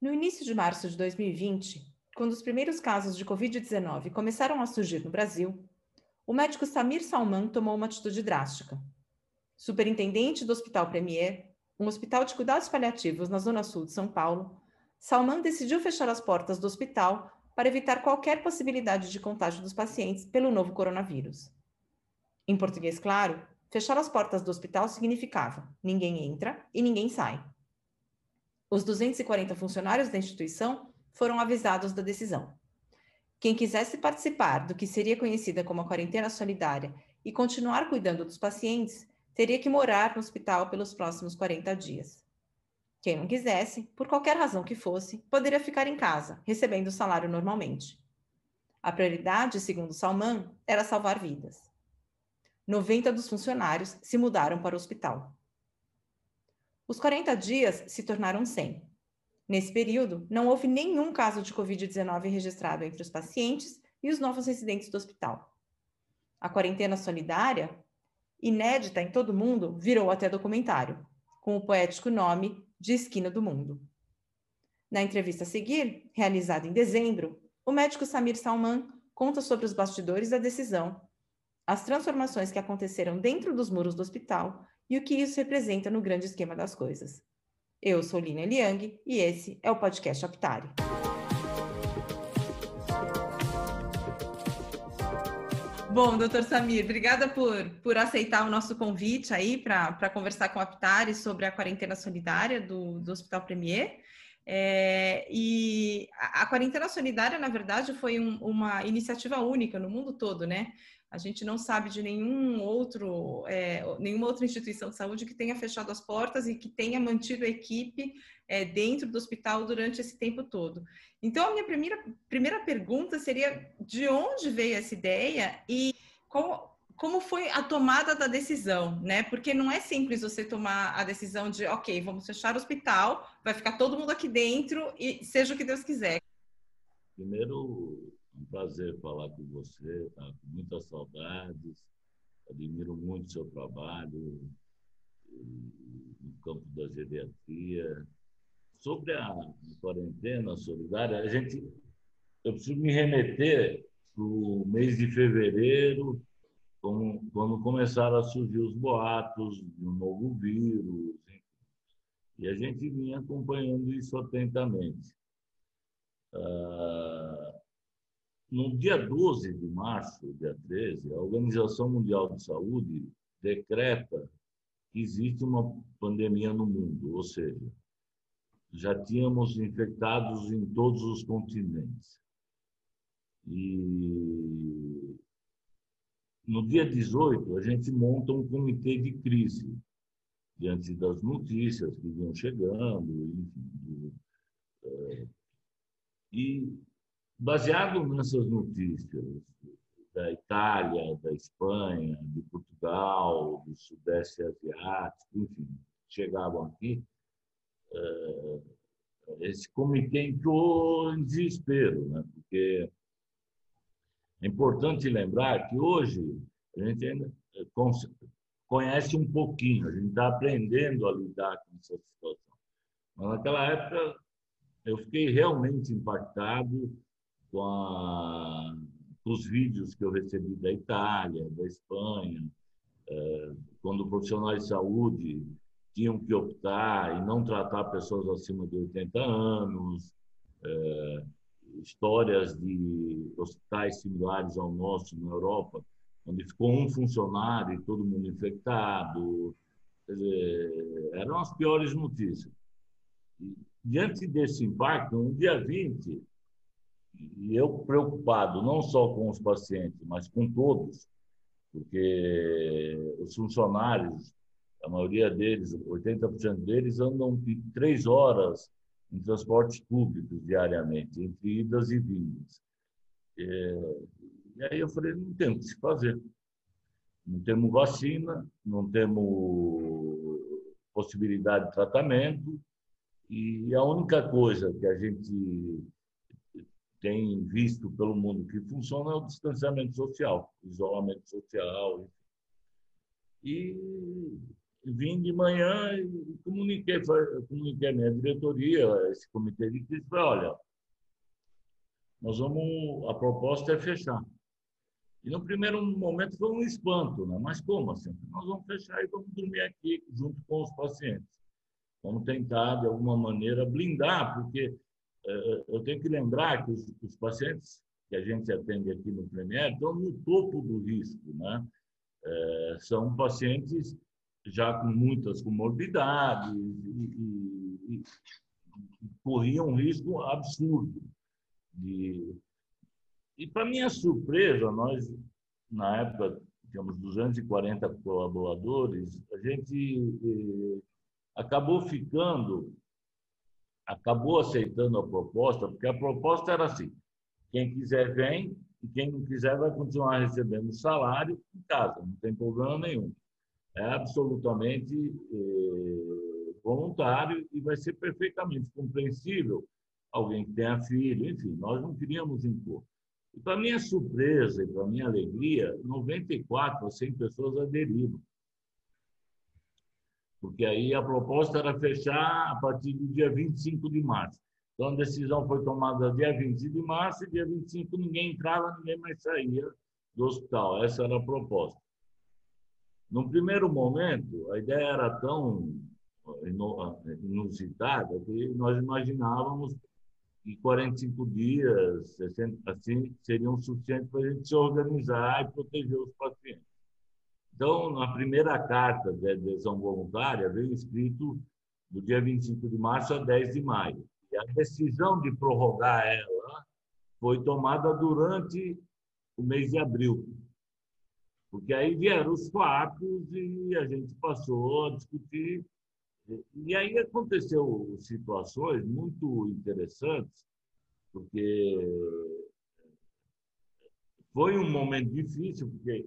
No início de março de 2020, quando os primeiros casos de Covid-19 começaram a surgir no Brasil, o médico Samir Salman tomou uma atitude drástica. Superintendente do Hospital Premier, um hospital de cuidados paliativos na zona sul de São Paulo, Salman decidiu fechar as portas do hospital para evitar qualquer possibilidade de contágio dos pacientes pelo novo coronavírus. Em português claro, fechar as portas do hospital significava ninguém entra e ninguém sai. Os 240 funcionários da instituição foram avisados da decisão. Quem quisesse participar do que seria conhecida como a quarentena solidária e continuar cuidando dos pacientes, teria que morar no hospital pelos próximos 40 dias. Quem não quisesse, por qualquer razão que fosse, poderia ficar em casa, recebendo o salário normalmente. A prioridade, segundo Salman, era salvar vidas. 90 dos funcionários se mudaram para o hospital. Os 40 dias se tornaram 100. Nesse período, não houve nenhum caso de Covid-19 registrado entre os pacientes e os novos residentes do hospital. A quarentena solidária, inédita em todo o mundo, virou até documentário, com o poético nome de Esquina do Mundo. Na entrevista a seguir, realizada em dezembro, o médico Samir Salman conta sobre os bastidores da decisão, as transformações que aconteceram dentro dos muros do hospital e o que isso representa no grande esquema das coisas. Eu sou Lina Liang e esse é o podcast Aptari. Bom, doutor Samir, obrigada por, por aceitar o nosso convite aí para conversar com a Aptari sobre a quarentena solidária do, do Hospital Premier. É, e a, a, quarentena solidária, na verdade, foi um, uma iniciativa única no mundo todo, né? A gente não sabe de nenhum outro, é, nenhuma outra instituição de saúde que tenha fechado as portas e que tenha mantido a equipe é, dentro do hospital durante esse tempo todo. Então, a minha primeira, primeira pergunta seria de onde veio essa ideia e qual, como foi a tomada da decisão, né? Porque não é simples você tomar a decisão de, ok, vamos fechar o hospital, vai ficar todo mundo aqui dentro e seja o que Deus quiser. Primeiro, um prazer falar com você, tá? com muitas saudades. Admiro muito o seu trabalho no campo da geriatria. Sobre a quarentena solidária, a gente, eu preciso me remeter para o mês de fevereiro, quando começaram a surgir os boatos de um novo vírus. E a gente vinha acompanhando isso atentamente. Ah, no dia 12 de março, dia 13, a Organização Mundial de Saúde decreta que existe uma pandemia no mundo, ou seja, já tínhamos infectados em todos os continentes. E no dia 18, a gente monta um comitê de crise, diante das notícias que vinham chegando, enfim. É, e Baseado nessas notícias da Itália, da Espanha, de Portugal, do Sudeste Asiático, enfim, chegavam aqui, eh, esse comitê entrou em desespero, né? porque é importante lembrar que hoje a gente ainda eh, conhece um pouquinho, a gente está aprendendo a lidar com essa situação. Mas naquela época eu fiquei realmente impactado com, a, com os vídeos que eu recebi da Itália, da Espanha, é, quando profissionais de saúde tinham que optar e não tratar pessoas acima de 80 anos, é, histórias de hospitais similares ao nosso na Europa, onde ficou um funcionário e todo mundo infectado. Dizer, eram as piores notícias. E, diante desse impacto, no dia 20, e eu preocupado não só com os pacientes, mas com todos, porque os funcionários, a maioria deles, 80% deles, andam de três horas em transportes públicos diariamente, entre idas e vindas. É, e aí eu falei, não tem o que se fazer. Não temos vacina, não temos possibilidade de tratamento, e a única coisa que a gente tem visto pelo mundo que funciona é o distanciamento social, isolamento social. E vim de manhã e comuniquei, comuniquei a minha diretoria, esse comitê de crise, falei, olha, nós vamos, a proposta é fechar. E no primeiro momento foi um espanto, né? mas como assim? Nós vamos fechar e vamos dormir aqui junto com os pacientes. Vamos tentar, de alguma maneira, blindar, porque eh, eu tenho que lembrar que os, os, pacientes que a gente atende aqui no Premier estão no topo do risco. Né? Eh, são pacientes já com muitas comorbidades e, e, e, corriam um risco absurdo de e para minha surpresa, nós na época tínhamos 240 colaboradores, a gente eh, acabou ficando, acabou aceitando a proposta, porque a proposta era assim: quem quiser vem e quem não quiser vai continuar recebendo salário em casa, não tem problema nenhum. É absolutamente eh, voluntário e vai ser perfeitamente compreensível alguém que tenha filho, enfim, nós não queríamos impor. E para minha surpresa e para minha alegria, 94 a 100 pessoas aderiram. Porque aí a proposta era fechar a partir do dia 25 de março. Então a decisão foi tomada dia 20 de março e dia 25 ninguém entrava, ninguém mais saía do hospital. Essa era a proposta. No primeiro momento, a ideia era tão inusitada que nós imaginávamos e 45 dias, 60, assim, seriam suficientes para a gente se organizar e proteger os pacientes. Então, na primeira carta de adesão voluntária, veio escrito do dia 25 de março a 10 de maio. E a decisão de prorrogar ela foi tomada durante o mês de abril. Porque aí vieram os fatos e a gente passou a discutir e aí aconteceu situações muito interessantes, porque foi um momento difícil, porque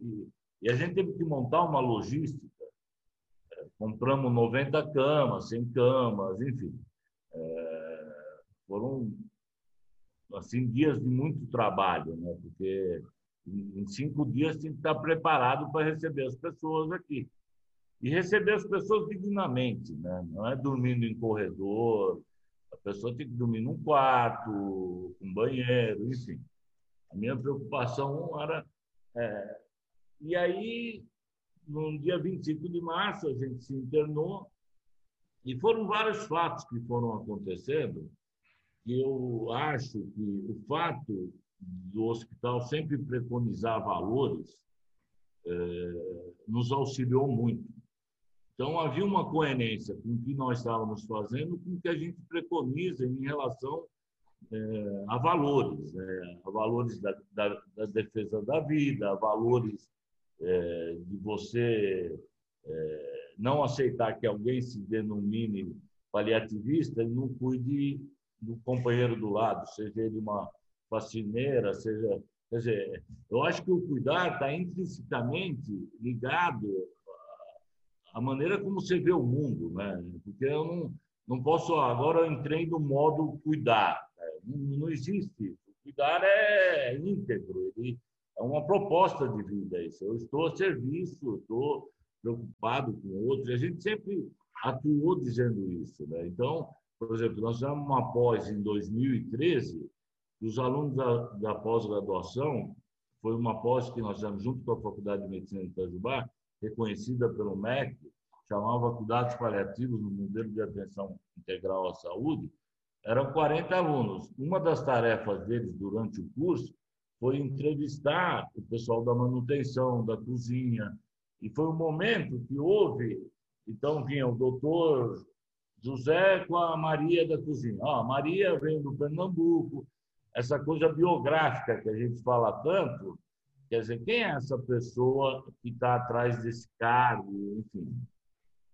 e, a gente teve que montar uma logística. Compramos 90 camas, 100 camas, enfim. É, foram assim dias de muito trabalho, né? porque em cinco dias tinha que estar preparado para receber as pessoas aqui e receber as pessoas dignamente, né? não é dormindo em corredor, a pessoa tem que dormir num quarto, com banheiro, enfim. A minha preocupação era. É... E aí, no dia 25 de março, a gente se internou, e foram vários fatos que foram acontecendo, que eu acho que o fato do hospital sempre preconizar valores é, nos auxiliou muito. Então, havia uma coerência com o que nós estávamos fazendo, com o que a gente preconiza em relação é, a valores, é, a valores da, da, da, defesa da vida, a valores é, de você não aceitar que alguém se denomine paliativista e não cuide do companheiro do lado, seja ele uma faxineira, seja. Quer dizer, eu acho que o cuidar está intrinsecamente ligado a maneira como você vê o mundo, né? Porque eu não, não posso. Agora eu entrei no modo cuidar. Né? Não, não, existe isso. Cuidar é íntegro, ele é uma proposta de vida. Isso. Eu estou a serviço, estou preocupado com outros. A gente sempre atuou dizendo isso. Né? Então, por exemplo, nós fizemos uma pós em 2013, os alunos da, da pós-graduação, foi uma pós que nós fizemos junto com a Faculdade de Medicina de Itajubá, reconhecida pelo MEC, chamava Cuidados Paliativos no Modelo de Atenção Integral à Saúde, eram 40 alunos. Uma das tarefas deles durante o curso foi entrevistar o pessoal da manutenção, da cozinha. E foi um momento que houve. Então, vinha o doutor José com a Maria da cozinha. Ah, a Maria vem do Pernambuco. Essa coisa biográfica que a gente fala tanto, Quer dizer, quem é essa pessoa que está atrás desse cargo, enfim.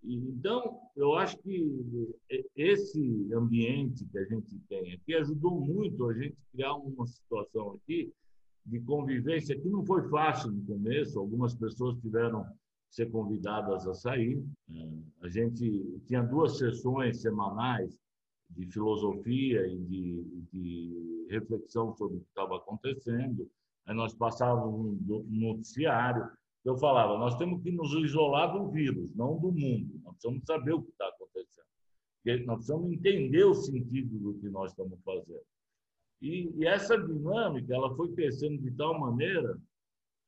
Então, eu acho que esse ambiente que a gente tem aqui ajudou muito a gente criar uma situação aqui de convivência que não foi fácil no começo, algumas pessoas tiveram que ser convidadas a sair. É, a gente tinha duas sessões semanais de filosofia e de, de reflexão sobre o que estava acontecendo. Aí nós passávamos no noticiário. Eu falava, nós temos que nos isolar do vírus, não do mundo. Nós precisamos saber o que está acontecendo. Nós precisamos entender o sentido do que nós estamos fazendo. E, e essa dinâmica ela foi crescendo de tal maneira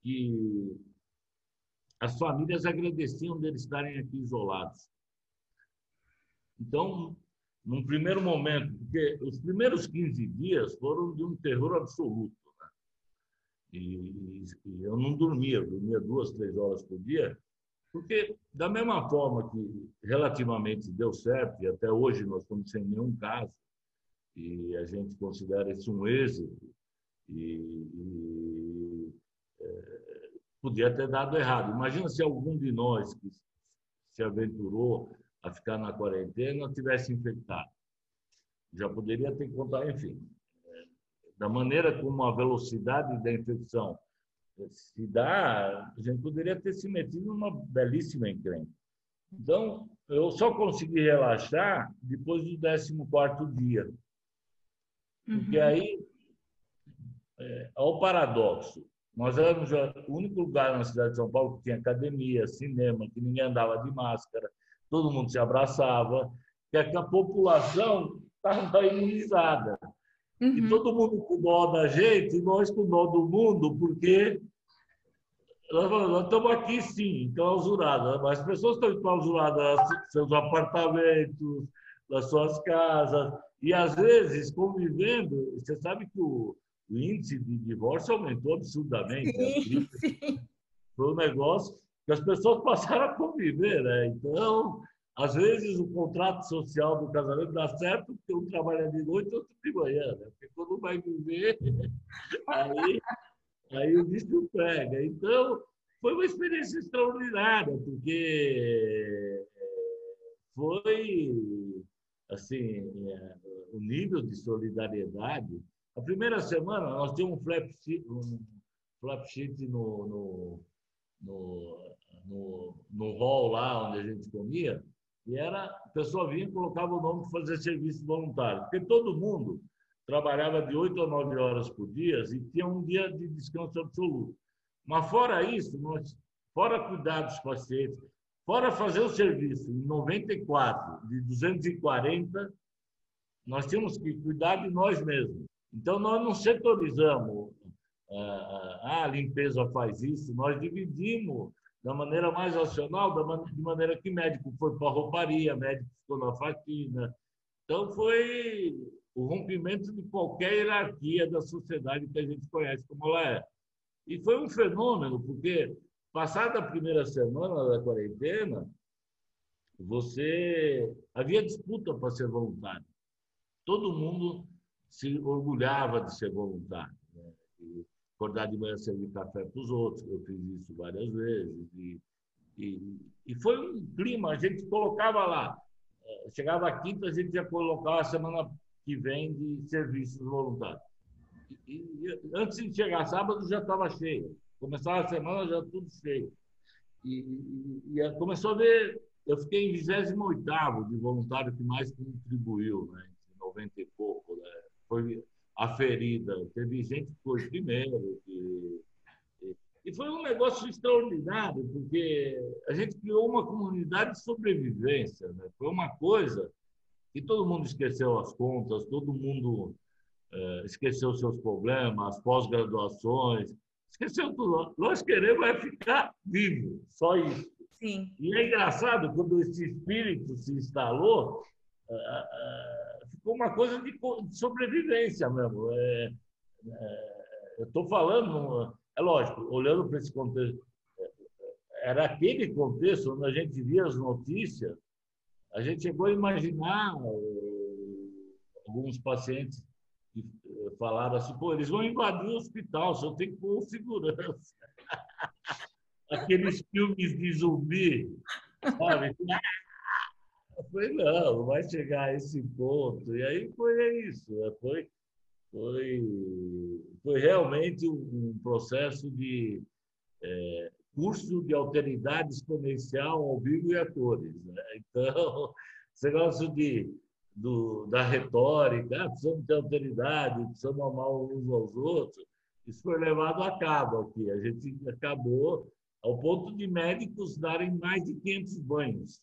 que as famílias agradeciam deles estarem aqui isolados. Então, num primeiro momento, porque os primeiros 15 dias foram de um terror absoluto. Né? E, e, eu não dormia, dormia duas, três horas por dia, porque, da mesma forma que relativamente deu certo, e até hoje nós estamos sem nenhum caso, e a gente considera isso um êxito, e, e é, podia ter dado errado. Imagina se algum de nós que se aventurou a ficar na quarentena tivesse infectado. Já poderia ter contado, enfim. Da maneira como a velocidade da infecção se dá, a gente poderia ter se metido numa belíssima encrenca. Então, eu só consegui relaxar depois do 14 dia. Porque uhum. aí, é, ao paradoxo, nós éramos o único lugar na cidade de São Paulo que tinha academia, cinema, que ninguém andava de máscara, todo mundo se abraçava, que a população estava imunizada. Uhum. E todo mundo com dó da gente, e nós com dó do mundo, porque nós, nós estamos aqui sim, enclausurados, mas as pessoas estão enclausuradas nos seus apartamentos, nas suas casas, e às vezes convivendo. Você sabe que o, o índice de divórcio aumentou absurdamente. Sim, sim. Foi um negócio que as pessoas passaram a conviver, né? Então, às vezes o contrato social do casamento dá certo porque um trabalha de noite e outro de manhã, né? Porque quando vai viver, aí, aí o bicho pega. Então, foi uma experiência extraordinária, porque foi, assim, é, o nível de solidariedade. A primeira semana, nós tínhamos um flap um flap sheet no, no, no no, no hall lá onde a gente comia, e era, a pessoa vinha e colocava o nome para fazer serviço voluntário, porque todo mundo trabalhava de 8 a 9 horas por dia e tinha um dia de descanso absoluto. Mas fora isso, nós, fora cuidar dos pacientes, fora fazer o serviço, em 94, de 240, nós tínhamos que cuidar de nós mesmos. Então, nós não setorizamos, ah, a limpeza faz isso, nós dividimos da maneira mais racional, de maneira que médico foi para a rouparia, médico ficou na faxina. Então, foi o rompimento de qualquer hierarquia da sociedade que a gente conhece como ela é. E foi um fenômeno, porque, passada a primeira semana da quarentena, você havia disputa para ser voluntário. Todo mundo se orgulhava de ser voluntário. Acordar de manhã servir café para os outros, eu fiz isso várias vezes. E, e, e, foi um clima, a gente colocava lá. Eh, chegava a quinta, a gente ia colocar a semana que vem de serviços voluntários. E, e antes de chegar sábado já estava cheio. Começava a semana já tudo cheio. E, e, começou a ver, eu fiquei em 28 de voluntário que mais contribuiu, né? Em 90 e pouco. Né? Foi a ferida. Teve gente que foi primeiro. Que... E foi um negócio extraordinário, porque a gente criou uma comunidade de sobrevivência. Né? Foi uma coisa que todo mundo esqueceu as contas, todo mundo é, esqueceu seus problemas, as pós-graduações, esqueceu tudo. Nós queremos é ficar vivo, só isso. Sim. E é engraçado, quando esse espírito se instalou, ficou uma coisa de, sobrevivência mesmo. É, é, eu estou falando, é lógico, olhando para esse contexto, era aquele contexto onde a gente via as notícias, a gente chegou a imaginar alguns pacientes que eh, falaram assim, pô, eles vão invadir o hospital, só tem que pôr segurança. Aqueles filmes de zumbi, sabe? Eu falei, não, não vai chegar a esse ponto. E aí foi isso. Né? Foi, foi, foi realmente um processo de é, curso de alteridade exponencial ao vivo e a cores. Né? Então, esse negócio de, do, da retórica, ah, precisamos ter alteridade, precisamos amar uns aos outros, isso foi levado a cabo aqui. A gente acabou ao ponto de médicos darem mais de 500 banhos.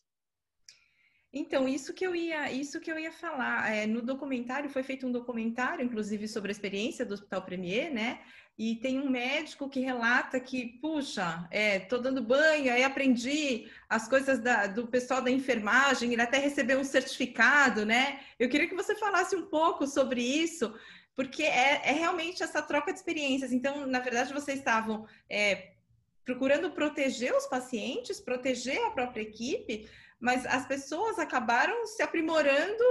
Então, isso que eu ia, isso que eu ia falar. É, no documentário, foi feito um documentário, inclusive, sobre a experiência do Hospital Premier, né? E tem um médico que relata que, puxa, é, tô dando banho, aí aprendi as coisas da, do pessoal da enfermagem, ele até recebeu um certificado, né? Eu queria que você falasse um pouco sobre isso, porque é, é realmente essa troca de experiências. Então, na verdade, vocês estavam é, procurando proteger os pacientes, proteger a própria equipe, mas as pessoas acabaram se aprimorando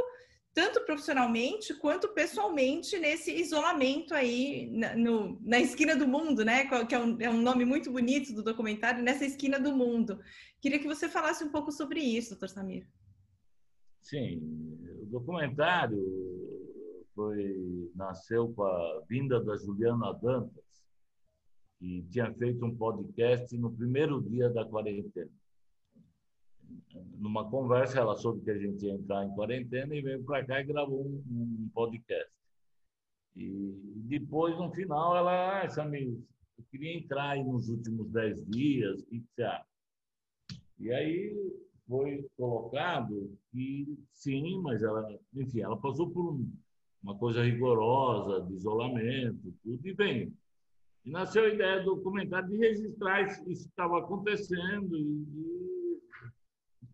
tanto profissionalmente quanto pessoalmente nesse isolamento aí na, no, na esquina do mundo, né? Que é um, é um, nome muito bonito do documentário, nessa esquina do mundo. Queria que você falasse um pouco sobre isso, doutor Samir. Sim, o documentário foi nasceu com a vinda da Juliana Dantas, que tinha feito um podcast no primeiro dia da quarentena numa conversa, ela soube que a gente ia entrar em quarentena e veio para cá e gravou um, um, podcast. E depois, no final, ela, ah, Samir, eu queria entrar aí nos últimos dez dias, o que você acha? E aí foi colocado que sim, mas ela, enfim, ela passou por um, uma coisa rigorosa de isolamento, tudo, e bem. E nasceu a ideia do comentário de registrar isso que estava acontecendo e,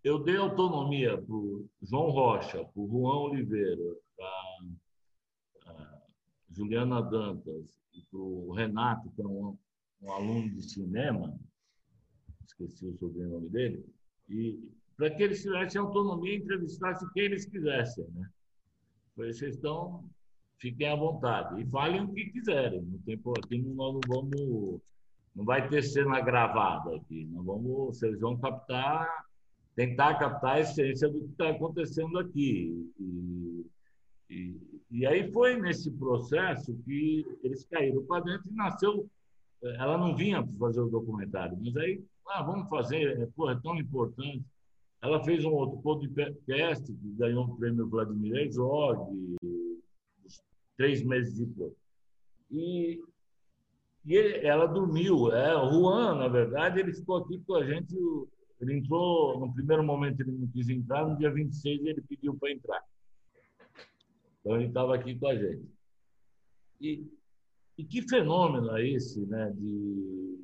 eu dei autonomia para o João Rocha, para o Juan Oliveira, para a Juliana Dantas e para o Renato, que é um, um, aluno de cinema, esqueci o sobrenome dele, e para que eles tivessem autonomia e entrevistassem quem eles quisessem. Né? Vocês estão, fiquem à vontade e falem o que quiserem. No tempo aqui nós não vamos, não vai ter cena gravada aqui. Nós vamos, vocês vão captar tentar captar a essência do que está acontecendo aqui. E, e, e, aí foi nesse processo que eles caíram para dentro e nasceu. Ela não vinha para fazer o documentário, mas aí, ah, vamos fazer, é, é tão importante. Ela fez um outro podcast que ganhou o prêmio Vladimir Herzog, três meses depois. E, e ele, ela dormiu. É, o Juan, na verdade, ele ficou aqui com a gente ele entrou, no primeiro momento ele não quis entrar, no dia 26 ele pediu para entrar. Então ele estava aqui com a gente. E, e que fenômeno é esse, né, de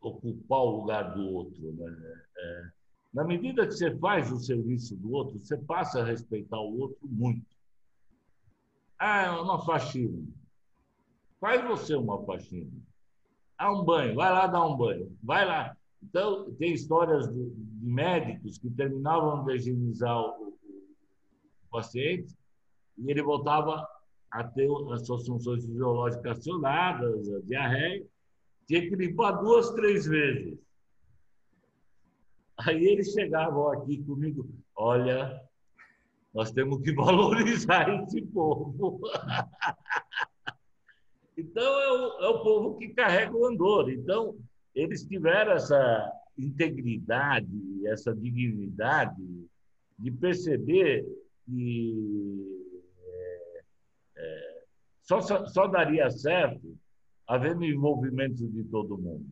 ocupar o lugar do outro, né? É, na medida que você faz o serviço do outro, você passa a respeitar o outro muito. Ah, é uma faxina. Faz você uma faxina. Ah, um banho. Vai lá dar um banho. Vai lá. Então, tem histórias de, de médicos que terminavam de higienizar o, o, paciente e ele voltava a ter as suas funções fisiológicas acionadas, a diarreia, tinha que limpar duas, três vezes. Aí eles chegavam aqui comigo, olha, nós temos que valorizar esse povo. então, é o, é o povo que carrega o andor. Então, eles tiveram essa integridade, essa dignidade de perceber que é, é, só, só daria certo havendo envolvimento de todo mundo.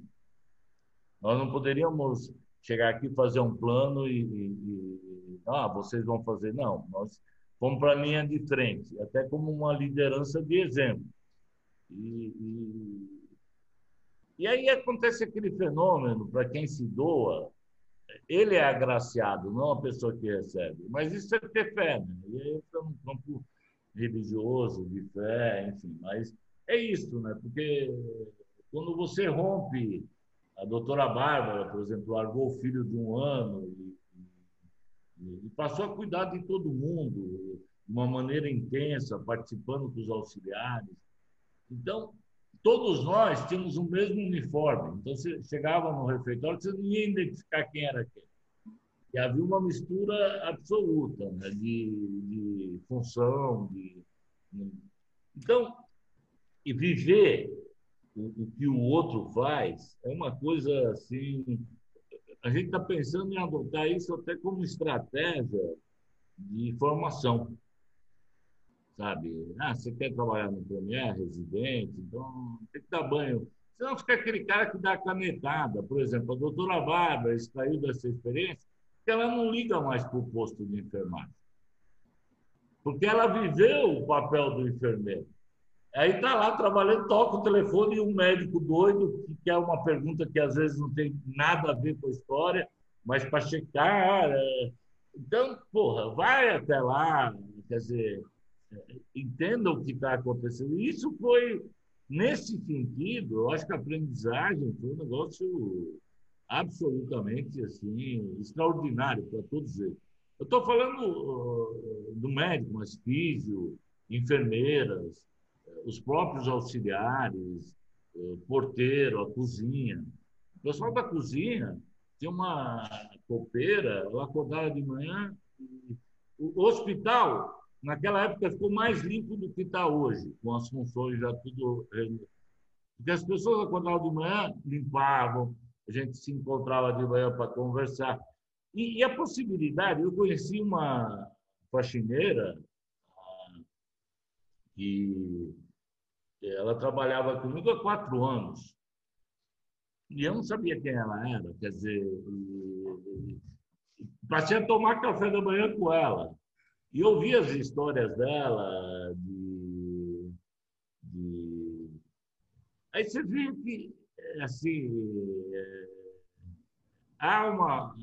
Nós não poderíamos chegar aqui fazer um plano e, e, e ah, vocês vão fazer. Não, nós fomos para a linha de frente, até como uma liderança de exemplo. E, e e aí acontece aquele fenômeno, para quem se doa, ele é agraciado, não a pessoa que recebe. Mas isso é ter fé, né? E aí entra num campo religioso, de fé, enfim. Mas é isso, né? Porque quando você rompe, a doutora Bárbara, por exemplo, largou o filho de um ano e, e passou a cuidar de todo mundo de uma maneira intensa, participando com os auxiliares. Então, todos nós tínhamos o mesmo uniforme. Então, você chegava no refeitório, você não ia identificar quem era quem. E havia uma mistura absoluta né, de, de função. De... Então, e viver o, o, que o outro faz é uma coisa assim. A gente está pensando em adotar isso até como estratégia de formação sabe? Ah, você quer trabalhar no Premier, residente, então tem que dar banho. Você não fica aquele cara que dá canetada. Por exemplo, a doutora Bárbara extraiu dessa experiência que ela não liga mais para o posto de enfermagem. Porque ela viveu o papel do enfermeiro. Aí está lá trabalhando, toca o telefone e um médico doido, que quer uma pergunta que às vezes não tem nada a ver com a história, mas para checar. É... Então, porra, vai até lá, quer dizer, entenda o que está acontecendo. Isso foi, nesse sentido, eu acho que a aprendizagem foi um negócio absolutamente assim, extraordinário para todos eles. Eu estou falando uh, do médico, mas físio, enfermeiras, os próprios auxiliares, uh, porteiro, a cozinha. O pessoal da cozinha tinha uma copeira, ela acordava de manhã. O hospital naquela época ficou mais limpo do que está hoje, com as funções já tudo. Porque as pessoas acordavam de manhã, limpavam, a gente se encontrava de manhã para conversar. E, e, a possibilidade, eu conheci uma faxineira que ela trabalhava comigo há quatro anos. E eu não sabia quem ela era, quer dizer, passei a tomar café da manhã com ela. E ouvi as histórias dela, de, de... aí você vê que, assim, é, há uma,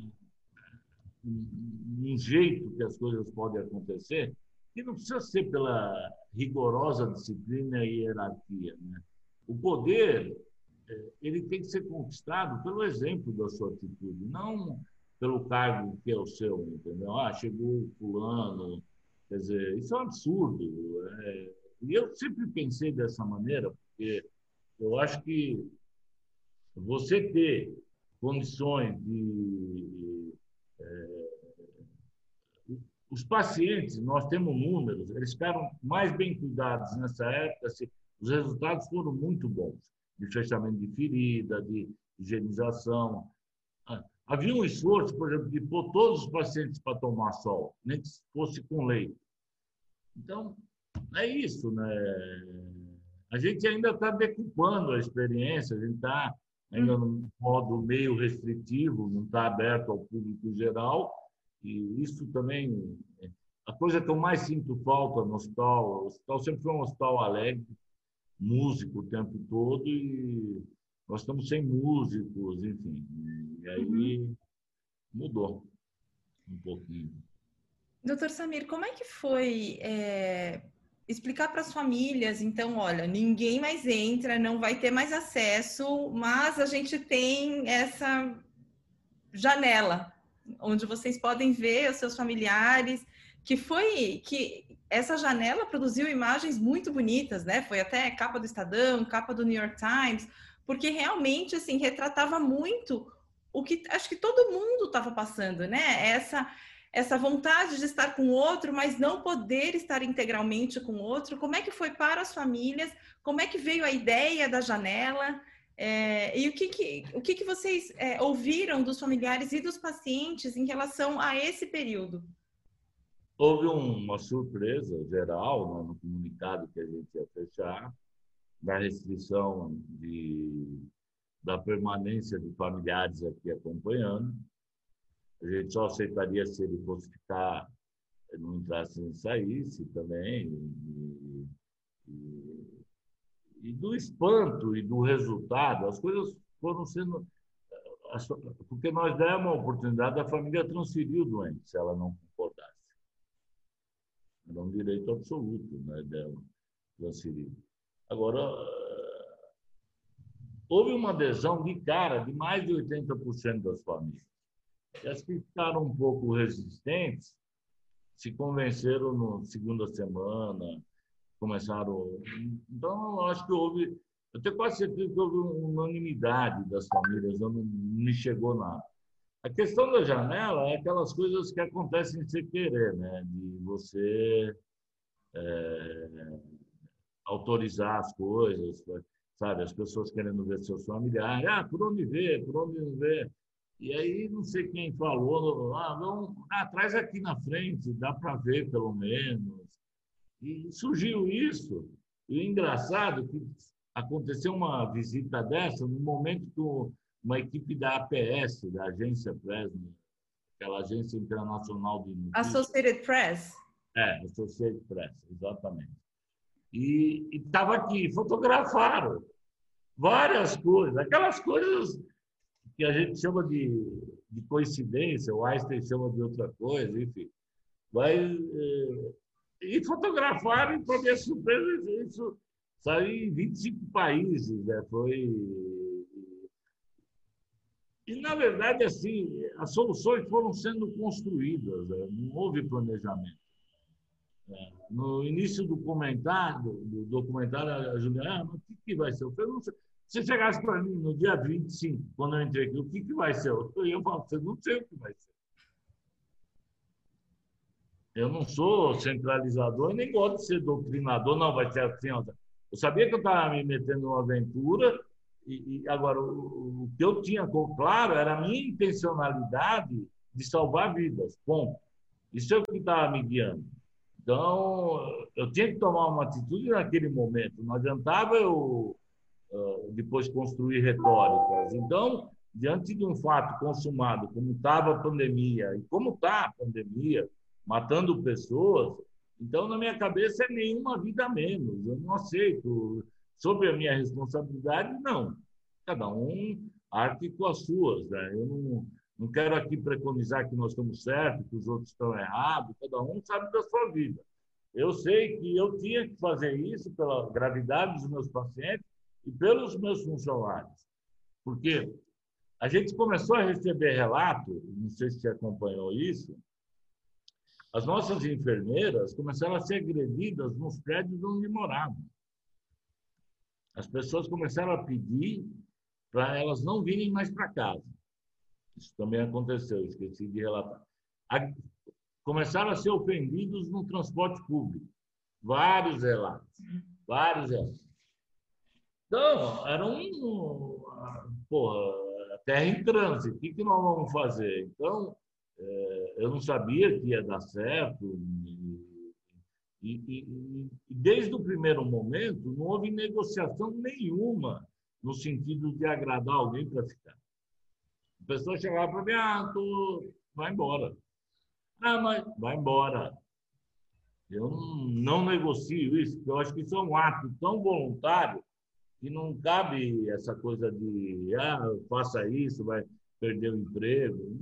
um jeito que as coisas podem acontecer que não precisa ser pela rigorosa disciplina e hierarquia. Né? O poder é, ele tem que ser conquistado pelo exemplo da sua atitude, não pelo cargo que é o seu, entendeu? Ah, chegou fulano. Quer dizer, isso é um absurdo. É... E eu sempre pensei dessa maneira, porque eu acho que você ter condições de. É... Os pacientes, nós temos números, eles ficaram mais bem cuidados nessa época, os resultados foram muito bons de fechamento de ferida, de higienização. Havia um esforço, por exemplo, de pôr todos os pacientes para tomar sol, nem que fosse com leite. Então, é isso, né? A gente ainda está decupando a experiência, a gente está ainda num modo meio restritivo, não está aberto ao público geral, e isso também. A coisa que eu mais sinto falta no hospital, o hospital sempre foi um hospital alegre, músico o tempo todo, e nós estamos sem músicos, enfim. E aí uhum. mudou um pouquinho. Doutor Samir, como é que foi é, explicar para as famílias, então, olha, ninguém mais entra, não vai ter mais acesso, mas a gente tem essa janela onde vocês podem ver os seus familiares, que foi que essa janela produziu imagens muito bonitas, né? Foi até capa do Estadão, capa do New York Times, porque realmente assim retratava muito o que acho que todo mundo estava passando, né? Essa essa vontade de estar com o outro, mas não poder estar integralmente com o outro. Como é que foi para as famílias? Como é que veio a ideia da janela? É, e o que, que, o que, que vocês é, ouviram dos familiares e dos pacientes em relação a esse período? Houve uma surpresa geral no comunicado que a gente ia fechar, da restrição de, da permanência de familiares aqui acompanhando. A gente só aceitaria se ele fosse ficar, não entrasse nem saísse também. E, e, e, do espanto e do resultado, as coisas foram sendo. Porque nós demos a oportunidade da família transferir o doente, se ela não concordasse. Era um direito absoluto né, dela transferir. Agora, houve uma adesão de cara de mais de 80% das famílias. E as que ficaram um pouco resistentes se convenceram na segunda semana, começaram. Então, acho que houve. Eu tenho quase certeza que houve unanimidade das famílias, não me chegou nada. A questão da janela é aquelas coisas que acontecem sem querer, né? De você é, autorizar as coisas, sabe? As pessoas querendo ver seus familiares, ah, por onde ver, por onde não ver. E aí, não sei quem falou, ah, vamos atrás aqui na frente, dá para ver pelo menos. E surgiu isso. E o engraçado é que aconteceu uma visita dessa no momento que uma equipe da APS, da agência Press, aquela agência internacional de notícias. Associated Press. É, Associated Press, exatamente. E estava aqui, fotografaram várias coisas, aquelas coisas que a gente chama de, de coincidência, o Einstein chama de outra coisa, enfim. Mas, é, e fotografaram, e para minha surpresa, isso saiu em 25 países, né? Foi e, na verdade, assim, as soluções foram sendo construídas, né? não houve planejamento. É. No início do comentário, do documentário, a Juliana, ah, o que, que vai ser? Eu falei, não sei. Se chegasse para mim no dia 25, quando eu entrei aqui, o que, que vai ser? Eu falar, você não sei o que vai ser. Eu não sou centralizador nem gosto de ser doutrinador, não, vai ser assim. Eu sabia que eu estava me metendo numa aventura e, e agora, o, o, que eu tinha claro era a minha intencionalidade de salvar vidas. Bom, isso é o que estava me guiando. Então, eu tinha que tomar uma atitude naquele momento. Não adiantava eu uh, depois construir retóricas. Então, diante de um fato consumado, como estava a pandemia e como está a pandemia, matando pessoas, então, na minha cabeça, é nenhuma vida menos. Eu não aceito Sobre a minha responsabilidade, não. Cada um arque com as suas. Né? Eu não, não quero aqui preconizar que nós estamos certos, que os outros estão errados. Cada um sabe da sua vida. Eu sei que eu tinha que fazer isso pela gravidade dos meus pacientes e pelos meus funcionários. Porque a gente começou a receber relato, não sei se você acompanhou isso, as nossas enfermeiras começaram a ser agredidas nos prédios onde moravam. As pessoas começaram a pedir para elas não virem mais para casa. Isso também aconteceu, esqueci de relatar. Começaram a ser ofendidos no transporte público. Vários relatos. Vários relatos. Então, era um. Porra, terra em trânsito. O que, que nós vamos fazer? Então, é, eu não sabia que ia dar certo. E, e, e, desde o primeiro momento, não houve negociação nenhuma no sentido de agradar alguém para ficar. A pessoa chegava para mim, ah, tô... vai embora. Ah, mas vai embora. Eu não, não negocio isso, porque eu acho que isso é um ato tão voluntário que não cabe essa coisa de, ah, faça isso, vai perder o emprego.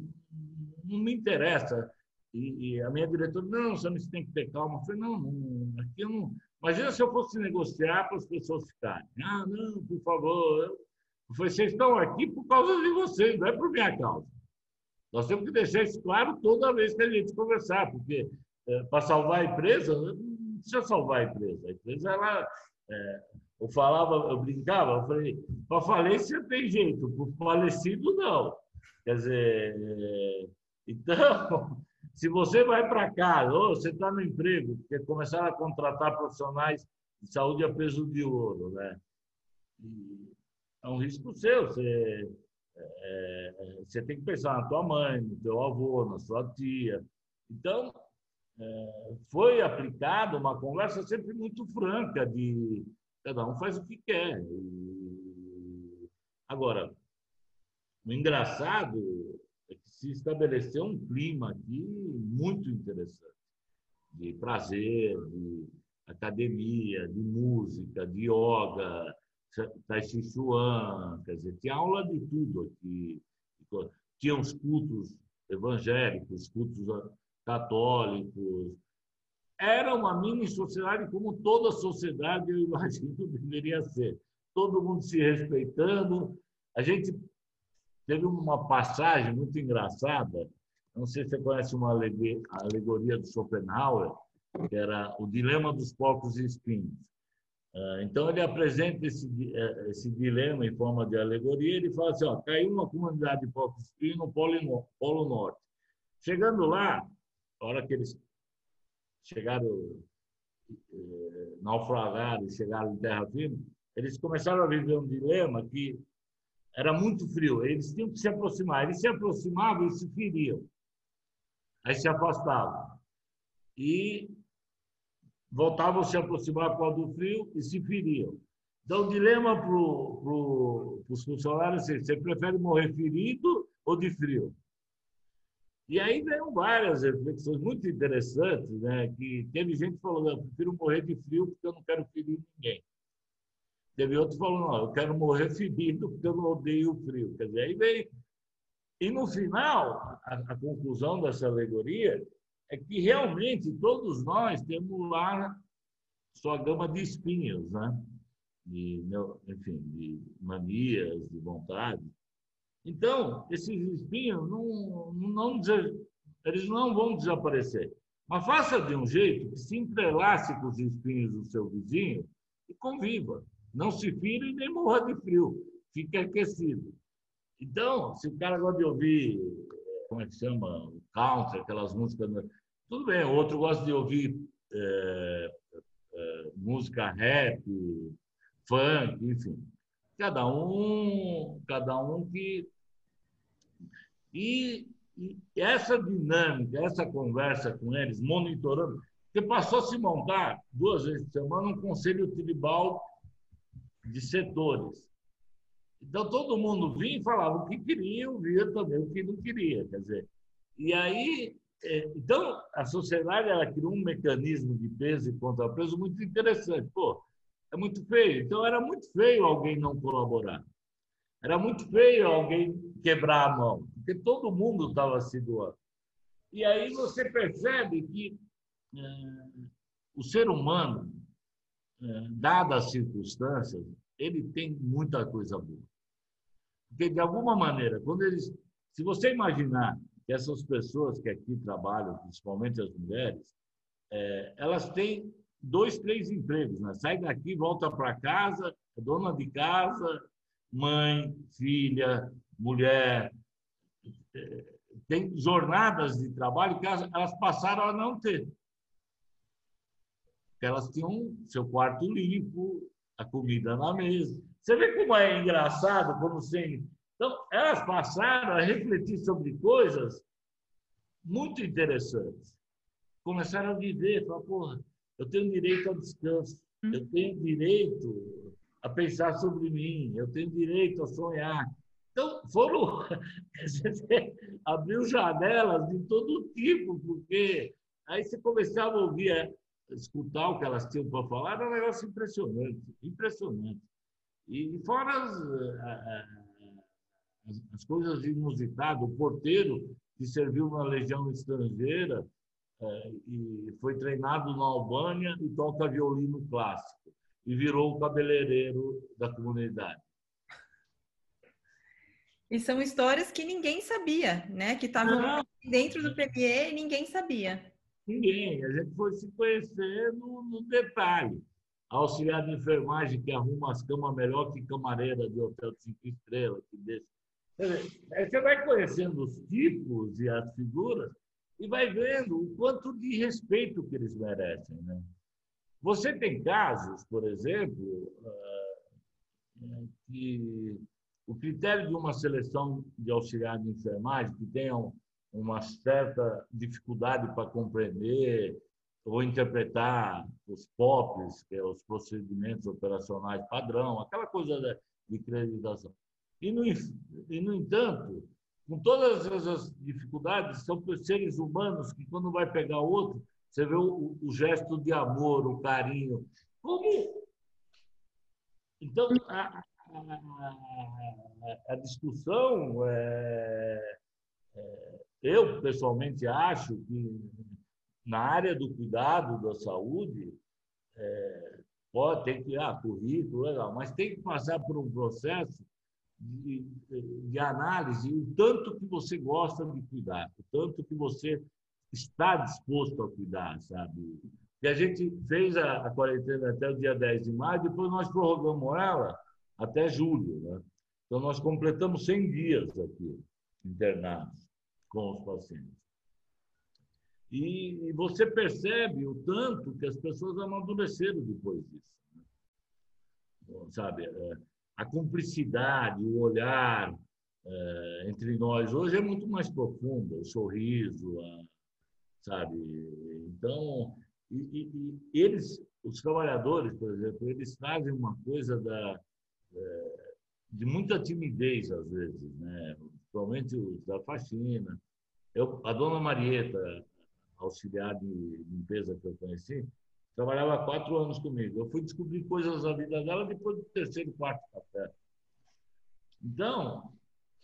Não me interessa e, e, a minha diretora, não, você tem que ter calma. Eu falei, não, não, aqui eu não. Imagina se eu fosse negociar para as pessoas ficarem. Ah, não, por favor. Eu vocês estão aqui por causa de vocês, não é por minha causa. Nós temos que deixar isso claro toda vez que a gente conversar, porque é, para salvar a empresa, não precisa salvar a empresa. A empresa, ela. É, eu falava, eu brincava, eu falei, para falência tem jeito, por falecido não. Quer dizer, é, então, se você vai para casa, ou você está no emprego, porque começaram a contratar profissionais de saúde a peso de ouro, né? É um risco seu. Você, é, é, você tem que pensar na tua mãe, no teu avô, na sua tia. Então, é, foi aplicada uma conversa sempre muito franca de cada um faz o que quer. E, agora, o engraçado se estabeleceu um clima aqui muito interessante, de prazer, de academia, de música, de yoga, Tai quer dizer, tinha aula de tudo aqui. Tinha os cultos evangélicos, cultos católicos. Era uma mini sociedade como toda sociedade, eu imagino, deveria ser. Todo mundo se respeitando. A gente Teve uma passagem muito engraçada, não sei se você conhece uma alegoria do Schopenhauer, que era o dilema dos porcos e espinhos. Ah, então, ele apresenta esse, eh, esse dilema em forma de alegoria. Ele fala assim: ó, caiu uma comunidade de porcos no Polo, Polo Norte. Chegando lá, a hora que eles chegaram, eh, naufragaram e chegaram em terra firme, eles começaram a viver um dilema que era muito frio, eles tinham que se aproximar. Eles se aproximavam e se feriam. Aí se afastavam. E voltavam a se aproximar por causa do frio e se feriam. Então, o dilema para pro, os funcionários é: você prefere morrer ferido ou de frio? E aí veio várias reflexões muito interessantes, né? Que teve gente que falou: eu prefiro morrer de frio porque eu não quero ferir ninguém. Teve outro falou: não, eu quero morrer ferido porque eu não odeio o frio. Quer dizer, aí veio. E no final, a, a conclusão dessa alegoria é que realmente todos nós temos lá sua gama de espinhos, né? De, enfim, de manias, de vontade. Então, esses espinhos não, não, eles não vão desaparecer. Mas faça de um jeito que se entrelace com os espinhos do seu vizinho e conviva. Não se fira e nem morra de frio. Fique aquecido. Então, se o cara gosta de ouvir, como é que chama? Country, aquelas músicas. Tudo bem, outro gosta de ouvir é, é, música rap, funk, enfim. Cada um, cada um que. E, e essa dinâmica, essa conversa com eles, monitorando, porque passou a se montar duas vezes por semana um conselho tribal de setores. Então todo mundo vinha e falava o que queria, via também o que não queria, quer dizer. E aí, então a sociedade ela criou um mecanismo de peso e contrapeso muito interessante. Pô, é muito feio. Então, era muito feio alguém não colaborar. Era muito feio alguém quebrar a mão, porque todo mundo estava se doando. E aí você percebe que é, o ser humano, é, dadas as circunstâncias, ele tem muita coisa boa. Porque, de alguma maneira, quando eles. Se você imaginar que essas pessoas que aqui trabalham, principalmente as mulheres, é, elas têm dois, três empregos, né? Sai daqui, volta para casa, é dona de casa, mãe, filha, mulher. É, tem jornadas de trabalho que elas, elas passaram a não ter. Elas tinham seu quarto limpo, a comida na mesa. Você vê como é engraçado quando você. Então, elas passaram a refletir sobre coisas muito interessantes. Começaram a viver, falar, porra, eu tenho direito ao descanso, hum. eu tenho direito a pensar sobre mim, eu tenho direito a sonhar. Então, foram. abriu janelas de todo tipo, porque aí você começava a ouvir, a escutar o que elas tinham para falar, era um negócio impressionante impressionante. E fora as, as, as coisas inusitadas, o porteiro que serviu na legião estrangeira, é, e foi treinado na Albânia e toca violino clássico e virou o cabeleireiro da comunidade. E são histórias que ninguém sabia, né? Que estavam dentro do Premier e ninguém sabia. Ninguém. A gente foi se conhecer no, no detalhe. A auxiliar de enfermagem que arruma as camas melhor que camareira de hotel de cinco estrelas. Que deixa... Você vai conhecendo os tipos e as figuras e vai vendo o quanto de respeito que eles merecem. Né? Você tem casos, por exemplo, ah, que o critério de uma seleção de auxiliar de enfermagem que tenham uma certa dificuldade para compreender ou interpretar os POPs, que é os procedimentos operacionais padrão, aquela coisa de acreditação. E, no, e, no entanto, com todas essas dificuldades, são seres humanos que, quando vai pegar outro, você vê o, o gesto de amor, o carinho. Como? Então, a, a, a discussão, é, é, eu pessoalmente acho que na área do cuidado da saúde, é, pode ter que, ah, currículo, mas tem que passar por um processo de, de análise o tanto que você gosta de cuidar, o tanto que você está disposto a cuidar, sabe? E a gente fez a, a quarentena até o dia 10 de maio, depois nós prorrogamos ela até julho, né? Então, nós completamos 100 dias aqui, internados, com os pacientes. E você percebe o tanto que as pessoas amadureceram depois disso. Né? Sabe? É, a cumplicidade, o olhar é, entre nós hoje é muito mais profunda, o sorriso, a, sabe? Então, E, e, e, eles, os trabalhadores, por exemplo, eles trazem uma coisa da, é, de muita timidez, às vezes, né? principalmente os da faxina. Eu, a dona Marieta, auxiliar de limpeza que eu conheci, trabalhava quatro anos comigo. Eu fui descobrir coisas da vida dela depois do terceiro, quarto café. Então,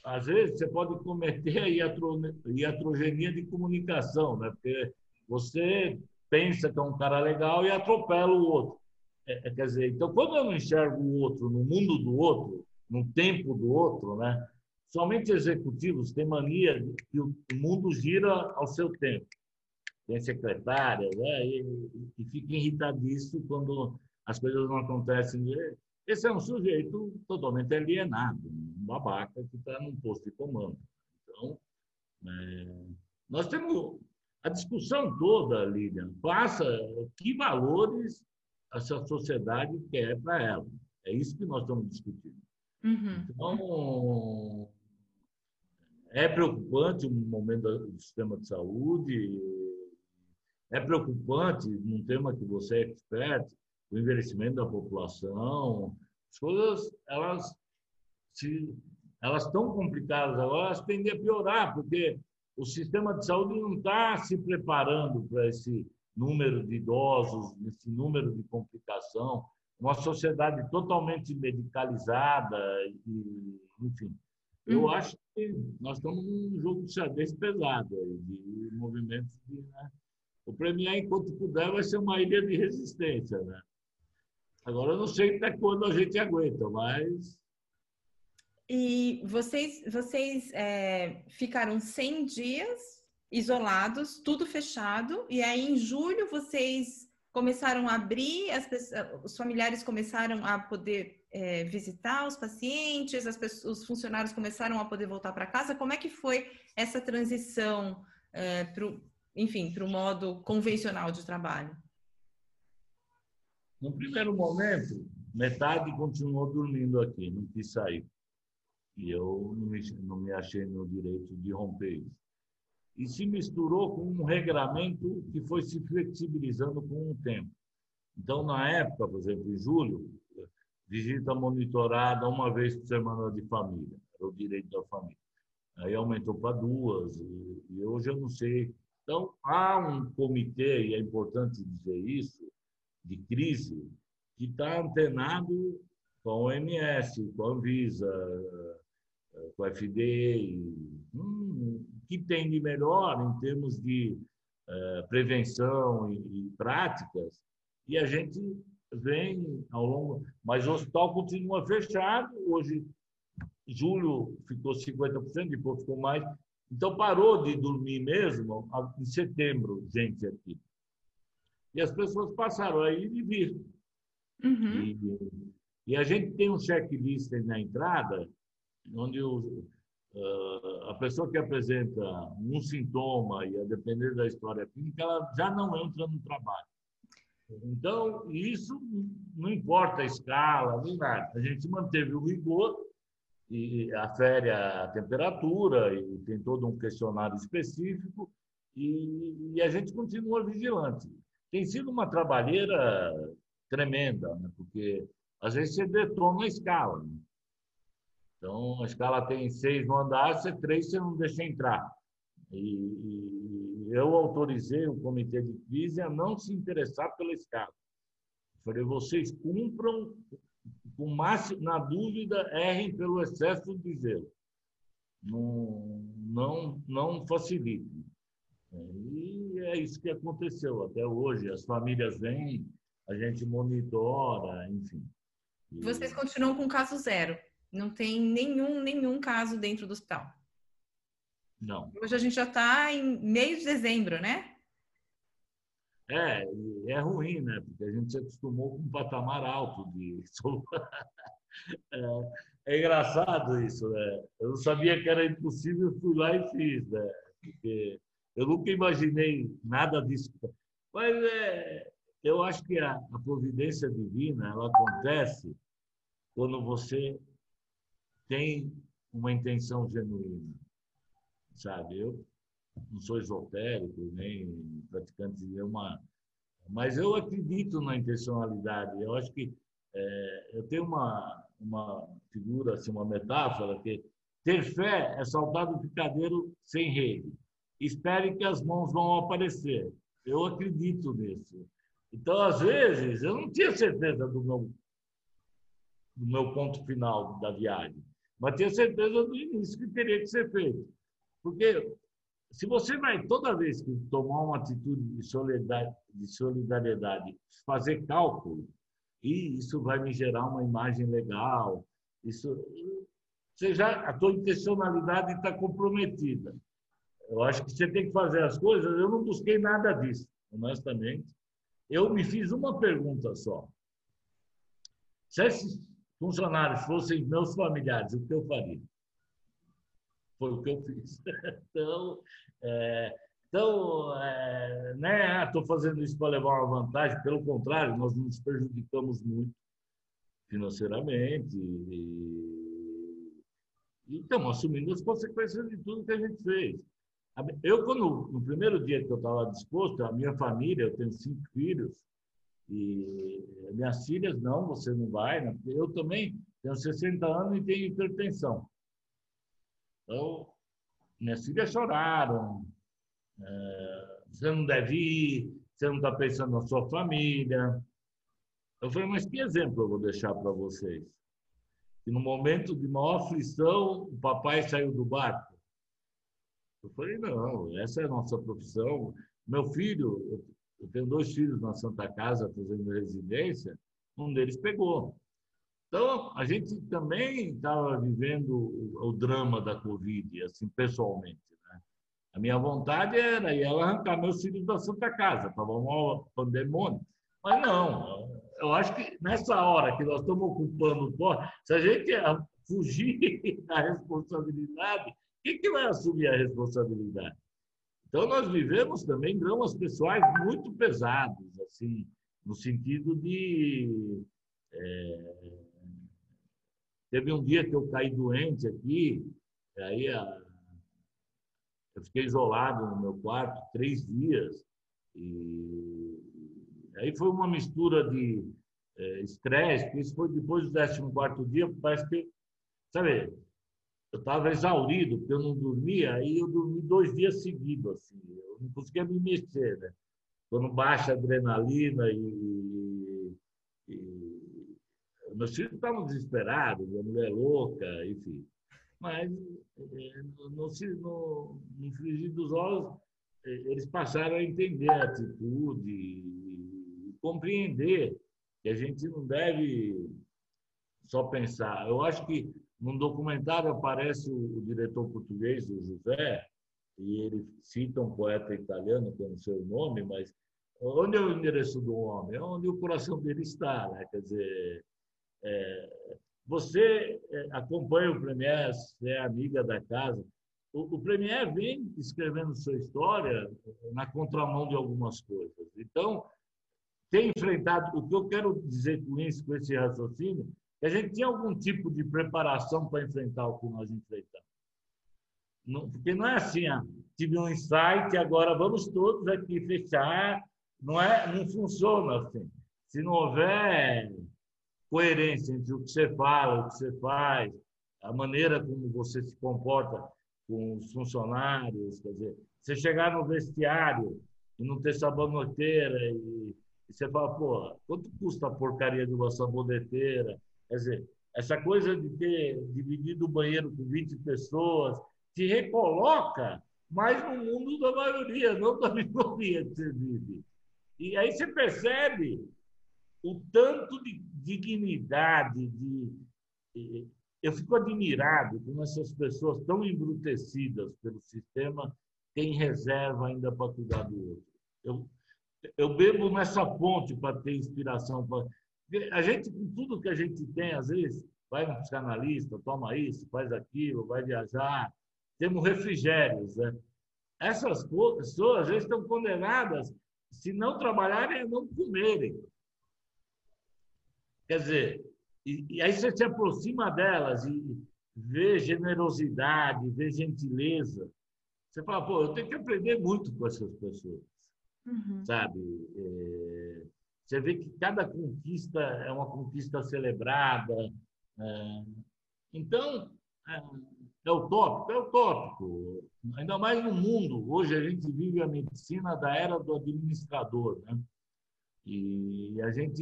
às vezes, você pode cometer a iatrogenia de comunicação, né? porque você pensa que é um cara legal e atropela o outro. É, é, quer dizer, então, quando eu não enxergo o outro no mundo do outro, no tempo do outro, né? somente executivos têm mania de que o mundo gira ao seu tempo. Tem secretária, né? e, e fica irritadíssimo quando as coisas não acontecem esse é um sujeito totalmente alienado, um babaca que está num posto de comando. Então, é, nós temos a discussão toda, Lilian, passa que valores essa sociedade quer para ela. É isso que nós estamos discutindo. Uhum. Então, é preocupante o momento do sistema de saúde, é preocupante num tema que você é expert, o envelhecimento da população, as coisas elas se elas estão complicadas agora, elas tendem a piorar porque o sistema de saúde não está se preparando para esse número de idosos, esse número de complicação, uma sociedade totalmente medicalizada e, enfim. Eu uhum. acho que nós estamos num jogo de xadrez pesado de movimentos de, né? O premiar enquanto puder vai ser uma ilha de resistência, né? Agora eu não sei até quando a gente aguenta, mas. E vocês, vocês é, ficaram 100 dias isolados, tudo fechado, e aí em julho vocês começaram a abrir, as pessoas, os familiares começaram a poder é, visitar os pacientes, as pessoas, os funcionários começaram a poder voltar para casa. Como é que foi essa transição é, enfim, para o modo convencional de trabalho? No primeiro momento, metade continuou dormindo aqui, não quis sair. E eu não me, não me achei no direito de romper isso. E se misturou com um regramento que foi se flexibilizando com o tempo. Então, na época, por exemplo, em julho, visita monitorada uma vez por semana de família, era o direito da família. Aí aumentou para duas, e, e hoje eu não sei. Então, há um comitê, e é importante dizer isso, de crise que está antenado com a OMS, com a Anvisa, eh, com a FDA, hum, que tem de melhor em termos de uh, prevenção e, e, práticas, e a gente vem ao longo. Mas o hospital continua fechado, hoje, julho ficou 50%, depois ficou mais. Então parou de dormir mesmo em setembro, gente aqui. E as pessoas passaram a ir e vir. Uhum. E, e, a gente tem um checklist na entrada, onde o, uh, a pessoa que apresenta um sintoma e a depender da história clínica, ela já não entra no trabalho. Então, isso não importa a escala, nem nada. A gente manteve o rigor e afere a temperatura e tem todo um questionário específico e, e a gente continua vigilante tem sido uma trabalheira tremenda, né? porque às vezes você detona a escala. Né? Então, a escala tem seis no andar, você três você não deixa entrar. E, e, eu autorizei o comitê de crise a não se interessar pela escala. Falei, vocês cumpram com máximo, na dúvida, errem pelo excesso de zelo. Não, não, não facilitem. E é isso que aconteceu até hoje. As famílias vêm, a gente monitora, enfim. E... Vocês continuam com caso zero. Não tem nenhum, nenhum caso dentro do hospital. Não. Hoje a gente já está em meio de dezembro, né? É, é ruim, né? Porque a gente se acostumou com um patamar alto de. é, é engraçado isso, né? Eu não sabia que era impossível, fui lá e fiz, né? Porque eu nunca imaginei nada disso. Mas é, eu acho que a, a providência divina ela acontece quando você tem uma intenção genuína, sabe? Eu não sou esotérico nem praticante de nenhuma Mas eu acredito na intencionalidade. Eu acho que é, eu tenho uma, uma figura, assim, uma metáfora, que ter fé é saltar do picadeiro sem rede. Espere que as mãos vão aparecer. Eu acredito nisso. Então, às vezes, eu não tinha certeza do meu, do meu ponto final da viagem, mas tinha certeza do início que teria que ser feito. Porque se você vai, toda vez que tomar uma atitude de solidariedade, de solidariedade fazer cálculo, e isso vai me gerar uma imagem legal, isso, você já, a tua intencionalidade está comprometida. Eu acho que você tem que fazer as coisas. Eu não busquei nada disso, honestamente. Eu me fiz uma pergunta só. Se esses funcionários fossem meus familiares, o que eu faria? Foi o que eu fiz. Então, é, então é, né, estou ah, fazendo isso para levar uma vantagem. Pelo contrário, nós nos prejudicamos muito financeiramente e, e estamos assumindo as consequências de tudo que a gente fez. Eu, quando, no primeiro dia que eu estava disposto, a minha família, eu tenho cinco filhos, e minhas filhas, não, você não vai, né? eu também tenho 60 anos e tenho hipertensão. Então, minhas filhas choraram, é, você não deve ir, você não está pensando na sua família. Eu falei, mas que exemplo eu vou deixar para vocês? Que no momento de maior aflição, o papai saiu do barco. Eu falei, não, essa é a nossa profissão. Meu filho, eu tenho dois filhos na Santa Casa fazendo residência, um deles pegou. Então, a gente também estava vivendo o, drama da Covid, assim, pessoalmente. Né? A minha vontade era ir arrancar meus filhos da Santa Casa, estava uma pandemônio. Mas não, eu acho que nessa hora que nós estamos ocupando o se a gente fugir da responsabilidade, quem que vai assumir a responsabilidade? Então, nós vivemos também dramas pessoais muito pesados, assim, no sentido de. É, teve um dia que eu caí doente aqui, aí a, eu fiquei isolado no meu quarto três dias, e aí foi uma mistura de é, estresse, é, isso foi depois do 14 dia, parece que, sabe, eu estava exaurido, porque eu não dormia, aí eu dormi dois dias seguidos, assim, eu não conseguia me mexer, né? Quando baixa a adrenalina e meus filhos estavam desesperados, a mulher louca, enfim. Mas é, no, no, no frigir dos olhos, é, eles passaram a entender a atitude e compreender que a gente não deve só pensar. Eu acho que num documentário aparece o, diretor português, o José, e ele cita um poeta italiano, que eu não sei o nome, mas onde é o endereço do homem? É onde o coração dele está, né? Quer dizer, é, você é, acompanha o Premier, você é amiga da casa. O, o Premier vem escrevendo sua história na contramão de algumas coisas. Então, tem enfrentado. O que eu quero dizer com isso, com esse raciocínio, a gente tinha algum tipo de preparação para enfrentar o que nós enfrentamos. Não, porque não é assim, ah, tive um insight, agora vamos todos aqui fechar. Não, é, não funciona assim. Se não houver coerência entre o que você fala, o que você faz, a maneira como você se comporta com os funcionários, quer dizer, você chegar no vestiário e não ter saboneteira e, e você fala, pô, quanto custa a porcaria de uma saboneteira? Quer dizer, essa coisa de ter dividido o banheiro com 20 pessoas te recoloca mais no mundo da maioria, não da minoria que você vive. E aí você percebe o tanto de dignidade, de. Eu fico admirado como essas pessoas tão embrutecidas pelo sistema têm reserva ainda para cuidar do outro. Eu, eu bebo nessa ponte para ter inspiração. Pra... A gente, com tudo que a gente tem, às vezes, vai no psicanalista, toma isso, faz aquilo, vai viajar. Temos refrigérios. Né? Essas pessoas, às vezes, estão condenadas, se não trabalharem, a não comerem. Quer dizer, e, e aí você se aproxima delas e vê generosidade, vê gentileza. Você fala, pô, eu tenho que aprender muito com essas pessoas, uhum. sabe? É você vê que cada conquista é uma conquista celebrada. É, então, é, é utópico? É utópico. Ainda mais no mundo. Hoje a gente vive a medicina da era do administrador. Né? E a gente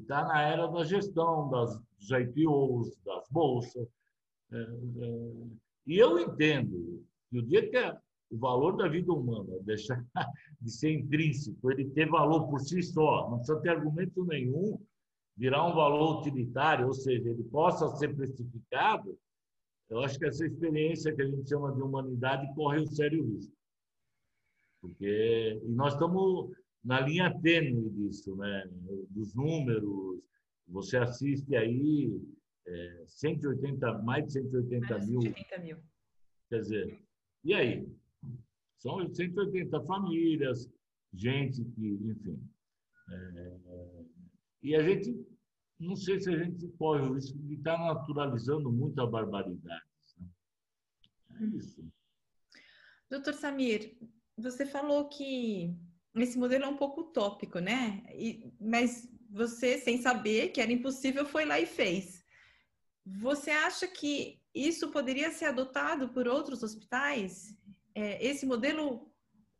está na era da gestão das, dos IPOs, das bolsas. É, é, e eu entendo que o dia que o valor da vida humana deixar de ser intrínseco, ele ter valor por si só, não precisa ter argumento nenhum, virar um valor utilitário, ou seja, ele possa ser precificado, eu acho que essa experiência que a gente chama de humanidade corre um sério risco. Porque e nós estamos na linha tênue disso, né? dos números. Você assiste aí é, 180, mais de 180 mais mil. 180 mil. Quer dizer, e aí? São 180 famílias, gente que, enfim. É, e a gente, não sei se a gente corre o risco de estar naturalizando muita barbaridade. Né? É isso. Doutor Samir, você falou que esse modelo é um pouco utópico, né? E, mas você, sem saber que era impossível, foi lá e fez. Você acha que isso poderia ser adotado por outros hospitais? É, esse modelo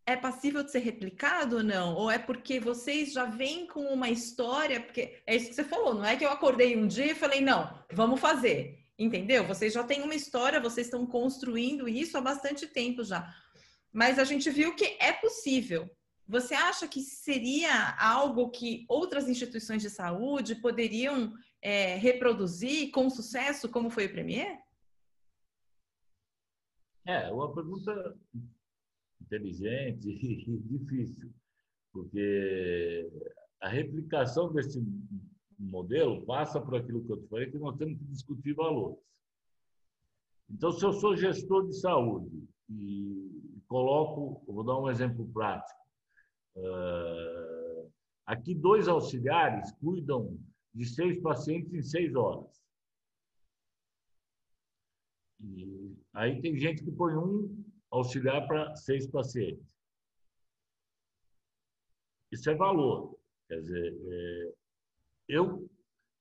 é passível de ser replicado ou não? Ou é porque vocês já vêm com uma história? Porque é isso que você falou, não é que eu acordei um dia e falei, não, vamos fazer. Entendeu? Vocês já têm uma história, vocês estão construindo isso há bastante tempo já. Mas a gente viu que é possível. Você acha que seria algo que outras instituições de saúde poderiam é, reproduzir com sucesso, como foi o Premier? É, uma pergunta inteligente e difícil, porque a replicação desse modelo passa por aquilo que eu te falei, que nós temos que discutir valores. Então, se eu sou gestor de saúde e coloco, vou dar um exemplo prático, aqui, dois auxiliares cuidam de seis pacientes em seis horas. E aí tem gente que põe um auxiliar para seis pacientes. Isso é valor. Quer dizer, é, eu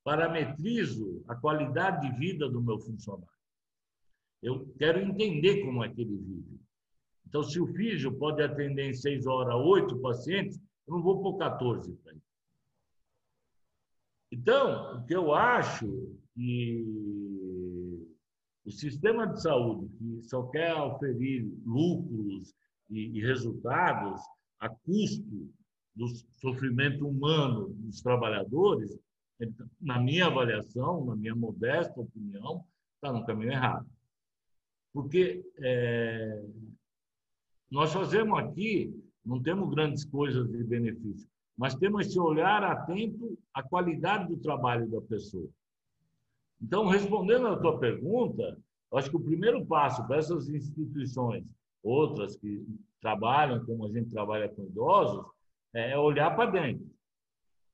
parametrizo a qualidade de vida do meu funcionário. Eu quero entender como é que ele vive. Então, se o físio pode atender em seis horas oito pacientes, eu não vou pôr 14 para ele. Então, o que eu acho que o sistema de saúde, que só quer oferir lucros e, resultados a custo do sofrimento humano dos trabalhadores, na minha avaliação, na minha modesta opinião, está no caminho errado. Porque é, nós fazemos aqui, não temos grandes coisas de benefício, mas temos esse olhar atento à qualidade do trabalho da pessoa. Então, respondendo à tua pergunta, acho que o primeiro passo para essas instituições, outras que trabalham como a gente trabalha com idosos, é olhar para dentro.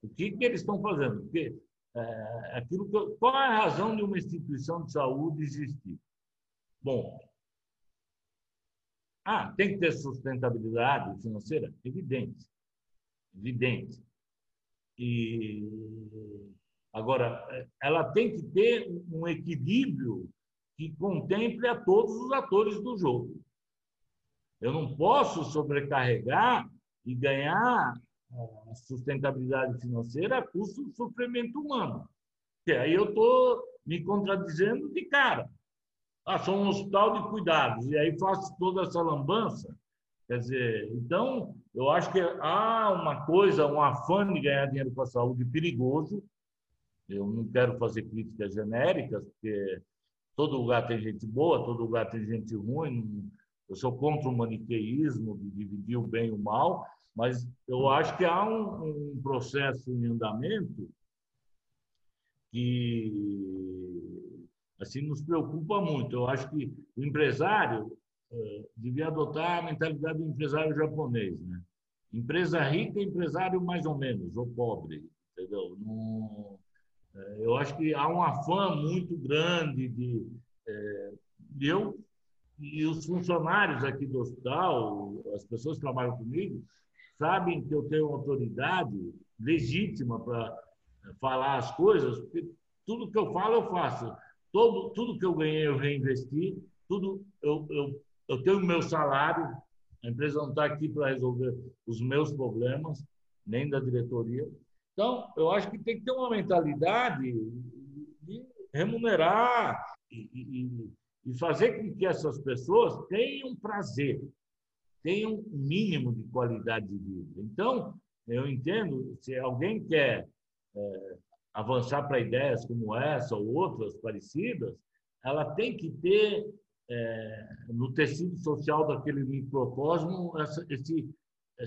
O que, que eles estão fazendo? Porque é, aquilo que, qual é a razão de uma instituição de saúde existir? Bom, ah, tem que ter sustentabilidade financeira? Evidente. Evidente. E agora, ela tem que ter um equilíbrio que contemple a todos os atores do jogo. Eu não posso sobrecarregar e ganhar a sustentabilidade financeira a custo do sofrimento humano. E aí eu estou me contradizendo de cara ah, sou um hospital de cuidados, e aí faço toda essa lambança. Quer dizer, então, eu acho que há uma coisa, um afã de ganhar dinheiro com a saúde perigoso. Eu não quero fazer críticas genéricas, porque todo lugar tem gente boa, todo lugar tem gente ruim. Eu sou contra o maniqueísmo de dividir o bem e o mal, mas eu acho que há um, um processo em andamento que assim nos preocupa muito. Eu acho que o empresário é, devia adotar a mentalidade do empresário japonês, né? Empresa rica, empresário mais ou menos, ou pobre, entendeu? Não, é, eu acho que há um afã muito grande de, de eu e os funcionários aqui do hospital, as pessoas que trabalham comigo, sabem que eu tenho autoridade legítima para falar as coisas, porque tudo que eu falo eu faço. Todo, tudo que eu ganhei eu reinvesti, tudo eu, eu, eu tenho meu salário, a empresa não está aqui para resolver os meus problemas, nem da diretoria. Então, eu acho que tem que ter uma mentalidade de remunerar e, e, e fazer com que essas pessoas tenham prazer, tenham um mínimo de qualidade de vida. Então, eu entendo, se alguém quer é, avançar para ideias como essa ou outras parecidas, ela tem que ter é, no tecido social daquele microcosmo essa, esse,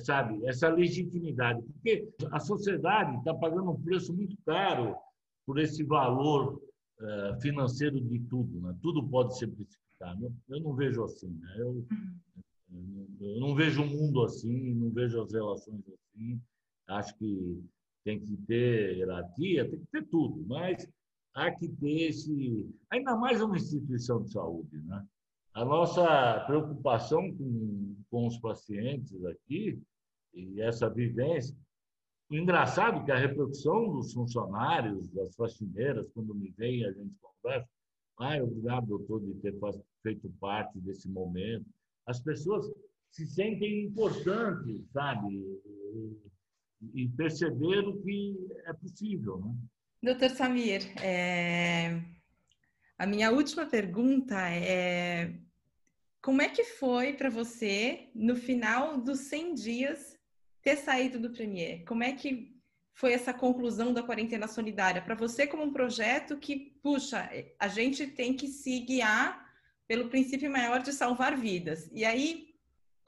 sabe, essa legitimidade. Porque a sociedade está pagando um preço muito caro por esse valor é, financeiro de tudo. Né? Tudo pode ser precificado. Eu não vejo assim. Né? Eu, eu não vejo o mundo assim, não vejo as relações assim. Acho que tem que ter hierarquia, tem que ter tudo, mas há que ter esse. Ainda mais uma instituição de saúde. Né? A nossa preocupação com, com os pacientes aqui, e essa vivência. O engraçado é que a repercussão dos funcionários, das faxineiras, quando me vem a gente conversa, ah, obrigado, doutor, de ter feito parte desse momento. As pessoas se sentem importantes, sabe? E perceberam que é possível. Né? Doutor Samir, é... a minha última pergunta é como é que foi para você, no final dos 100 dias, ter saído do Premier? Como é que foi essa conclusão da quarentena solidária? Para você, como um projeto que, puxa, a gente tem que se guiar pelo princípio maior de salvar vidas. E aí,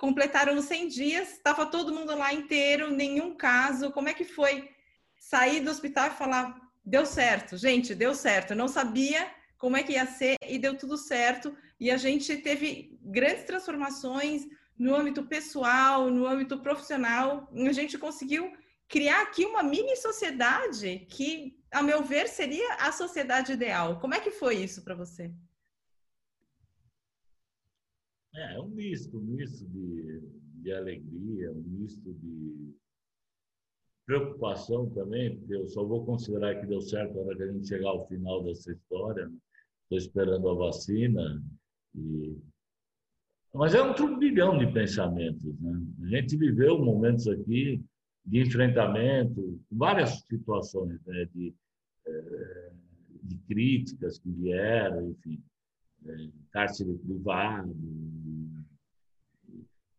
completaram os 100 dias, estava todo mundo lá inteiro, nenhum caso. Como é que foi sair do hospital e falar, deu certo, gente, deu certo. Eu não sabia como é que ia ser e deu tudo certo. E a gente teve grandes transformações no âmbito pessoal, no âmbito profissional. A gente conseguiu criar aqui uma mini sociedade que, a meu ver, seria a sociedade ideal. Como é que foi isso para você? É, é um misto, um misto de, de alegria, um misto de preocupação também, porque eu só vou considerar que deu certo na hora que a gente chegar ao final dessa história. Estou esperando a vacina. E... Mas é um turbilhão de pensamentos. Né? A gente viveu momentos aqui de enfrentamento, várias situações né? de, eh, de críticas que vieram, enfim. É, cárcere privado.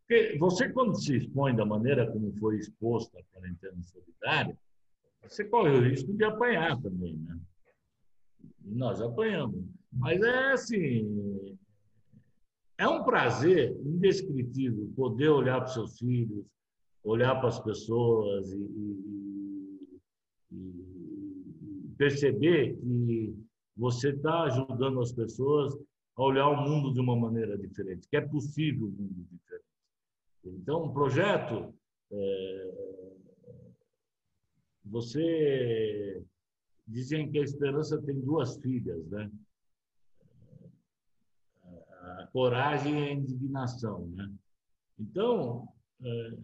Porque você, quando se expõe da maneira como foi exposta a quarentena solidária, você corre o risco de apanhar também, né? E nós apanhamos. Mas é assim, é um prazer indescritível poder olhar para seus filhos, olhar para as pessoas e, e, e perceber que você está ajudando as pessoas a olhar o mundo de uma maneira diferente, que é possível um mundo diferente. Então, um projeto, é, você dizem que a esperança tem duas filhas, né? A coragem e a indignação, né? Então, é,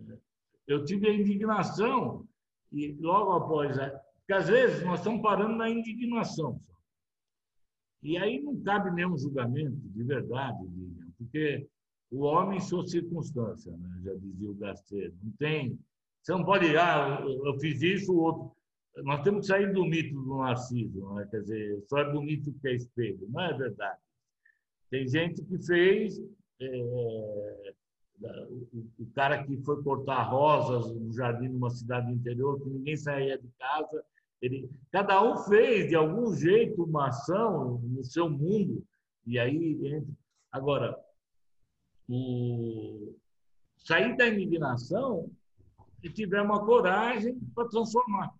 eu tive a indignação e logo após, porque às vezes nós estamos parando na indignação. E aí não cabe nenhum julgamento de verdade, Lilian, porque o homem sua circunstância, né? já dizia o Garcia. Não tem. Você não pode, ah, eu fiz isso, o outro. Nós temos que sair do mito do narciso, né? quer dizer, só é bonito que é espelho. Não é verdade. Tem gente que fez. É, o cara que foi cortar rosas no jardim de uma cidade interior, que ninguém saía de casa, ele, cada um fez de algum jeito uma ação no seu mundo e aí agora o sair da indignação e tiver uma coragem para transformar.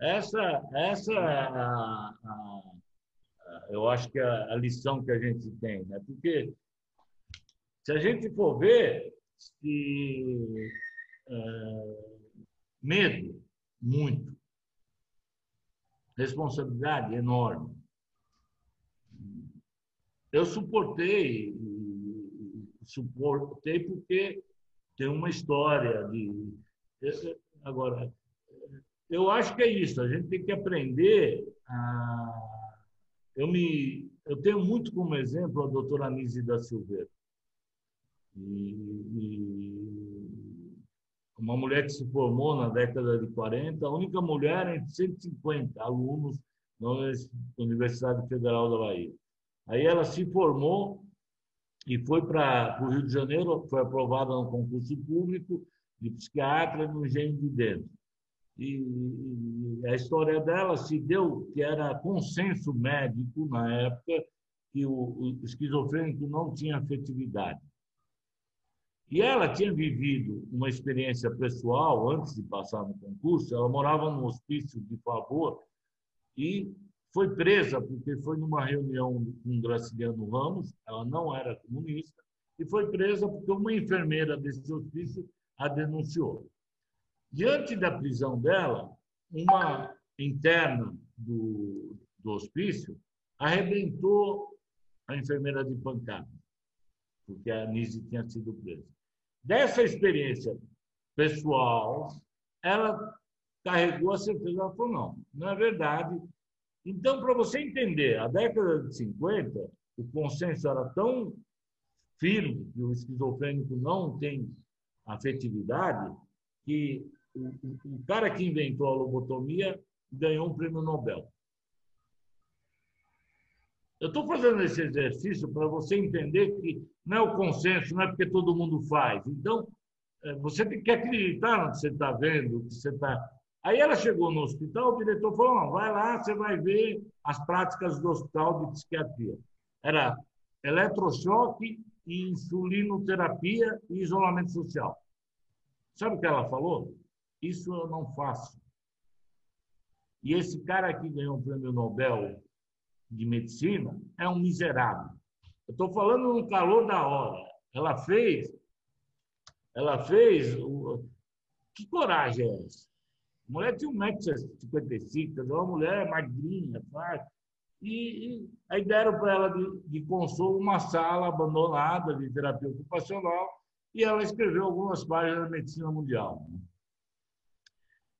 Essa, essa é a, a, a, eu acho que é a, lição que a gente tem, né? Porque se a gente for ver, se, é, medo, muito responsabilidade enorme. Eu suportei, suportei porque tem uma história de. Agora, eu acho que é isso, a gente tem que aprender a. Eu, me, eu tenho muito como exemplo a doutora Anise da Silveira. E, e, uma mulher que se formou na década de 40, a única mulher entre 150 alunos na Universidade Federal da Bahia. Aí ela se formou e foi para o Rio de Janeiro, foi aprovada no concurso público de psiquiatra no Engenho de Dentro. E, e a história dela se deu que era consenso médico na época que o, o esquizofrênico não tinha afetividade. E ela tinha vivido uma experiência pessoal antes de passar no concurso. Ela morava num hospício de favor e foi presa porque foi numa reunião com Graciliano Ramos. Ela não era comunista e foi presa porque uma enfermeira desse hospício a denunciou. Diante da prisão dela, uma interna do, do hospício arrebentou a enfermeira de pancada, porque a Nise tinha sido presa. Dessa experiência pessoal, ela carregou a certeza, ela falou, não, não é verdade. Então, para você entender, a década de 50, o consenso era tão firme que o esquizofrênico não tem afetividade, que o, o, o cara que inventou a lobotomia ganhou um prêmio Nobel. Eu estou fazendo esse exercício para você entender que não é o consenso, não é porque todo mundo faz. Então, é, você tem que acreditar no que você está vendo, que você está. Aí ela chegou no hospital, o diretor falou: vai lá, você vai ver as práticas do hospital de psiquiatria. Era eletrochoque, insulinoterapia e isolamento social. Sabe o que ela falou? Isso eu não faço. E esse cara aqui ganhou o prêmio Nobel de medicina é um miserável. Eu estou falando no calor da hora. Ela fez, ela fez. Que coragem é essa? A mulher tinha 1,55m, é uma mulher magrinha, sabe? E, e aí deram para ela de, de consolo uma sala abandonada de terapia ocupacional e ela escreveu algumas páginas da medicina mundial. Né?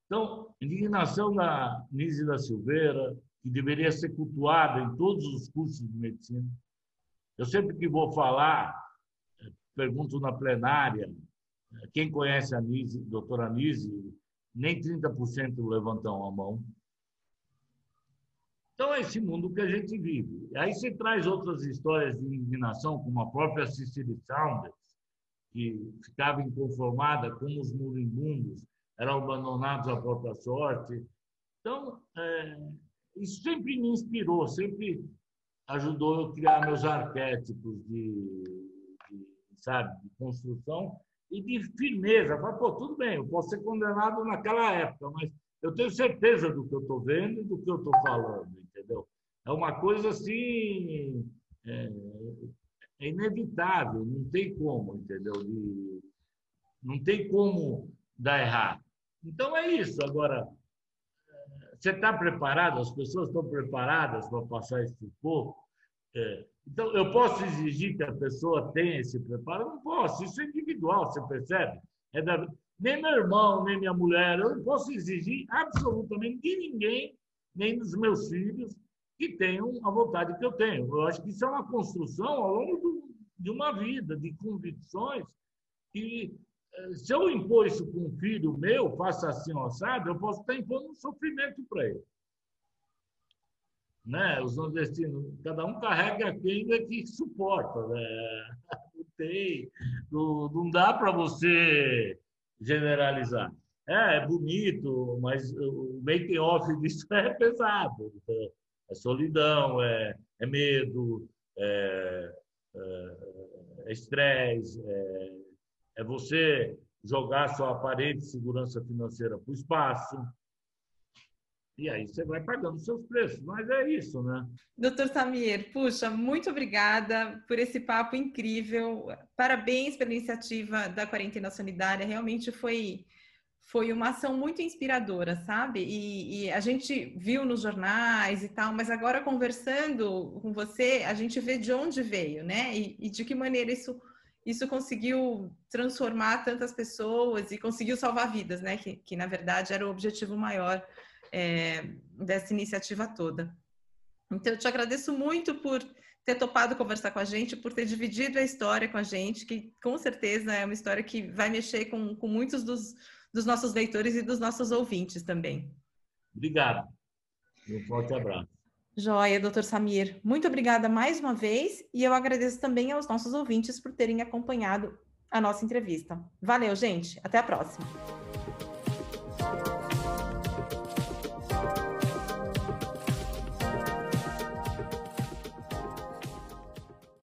Então, indignação da Nise da Silveira, que deveria ser cultuada em todos os cursos de medicina. Eu sempre que vou falar, eh, pergunto na plenária, eh, quem conhece a Anise, doutora Anise, nem 30% levantam a mão. Então, é esse mundo que a gente vive. Aí você traz outras histórias de indignação, como a própria Cecily Saunders, que ficava inconformada como os moribundos eram abandonados à própria sorte. Então, é, isso sempre me inspirou, sempre ajudou eu a criar meus arquétipos de, de, sabe, de construção e de firmeza. Falei, pô, tudo bem, eu posso ser condenado naquela época, mas eu tenho certeza do que eu estou vendo e do que eu estou falando, entendeu? É uma coisa assim, é, é, inevitável, não tem como, entendeu? De, não tem como dar errado. Então é isso. Agora, você está preparado? As pessoas estão preparadas para passar esse sufoco? É. Então, eu posso exigir que a pessoa tenha esse preparo? Não posso. Isso é individual, você percebe? É da... Nem meu irmão, nem minha mulher, eu não posso exigir absolutamente de ninguém, nem dos meus filhos, que tenham a vontade que eu tenho. Eu acho que isso é uma construção ao longo do, de uma vida, de convicções que se eu impor isso com um filho meu, faça assim, ó, sabe? Eu posso estar impondo um sofrimento para ele. Né? Os nordestinos, cada um carrega a quenga que suporta. Né? Não tem, não, não dá para você generalizar. É, é bonito, mas o making off disso é pesado. É solidão, é, é medo, é, é, é estresse, é, é você jogar sua aparente segurança financeira para o espaço. E aí você vai pagando seus preços. Mas é isso, né? Doutor Samir, puxa, muito obrigada por esse papo incrível. Parabéns pela iniciativa da quarentena solidária. Realmente foi foi uma ação muito inspiradora, sabe? E, e, a gente viu nos jornais e tal, mas agora conversando com você, a gente vê de onde veio, né? E, e de que maneira isso isso conseguiu transformar tantas pessoas e conseguiu salvar vidas, né? Que, que na verdade era o objetivo maior é, dessa iniciativa toda. Então, eu te agradeço muito por ter topado conversar com a gente, por ter dividido a história com a gente, que com certeza é uma história que vai mexer com, com muitos dos, dos nossos leitores e dos nossos ouvintes também. Obrigado. Um forte abraço. Joia, doutor Samir. Muito obrigada mais uma vez e eu agradeço também aos nossos ouvintes por terem acompanhado a nossa entrevista. Valeu, gente. Até a próxima.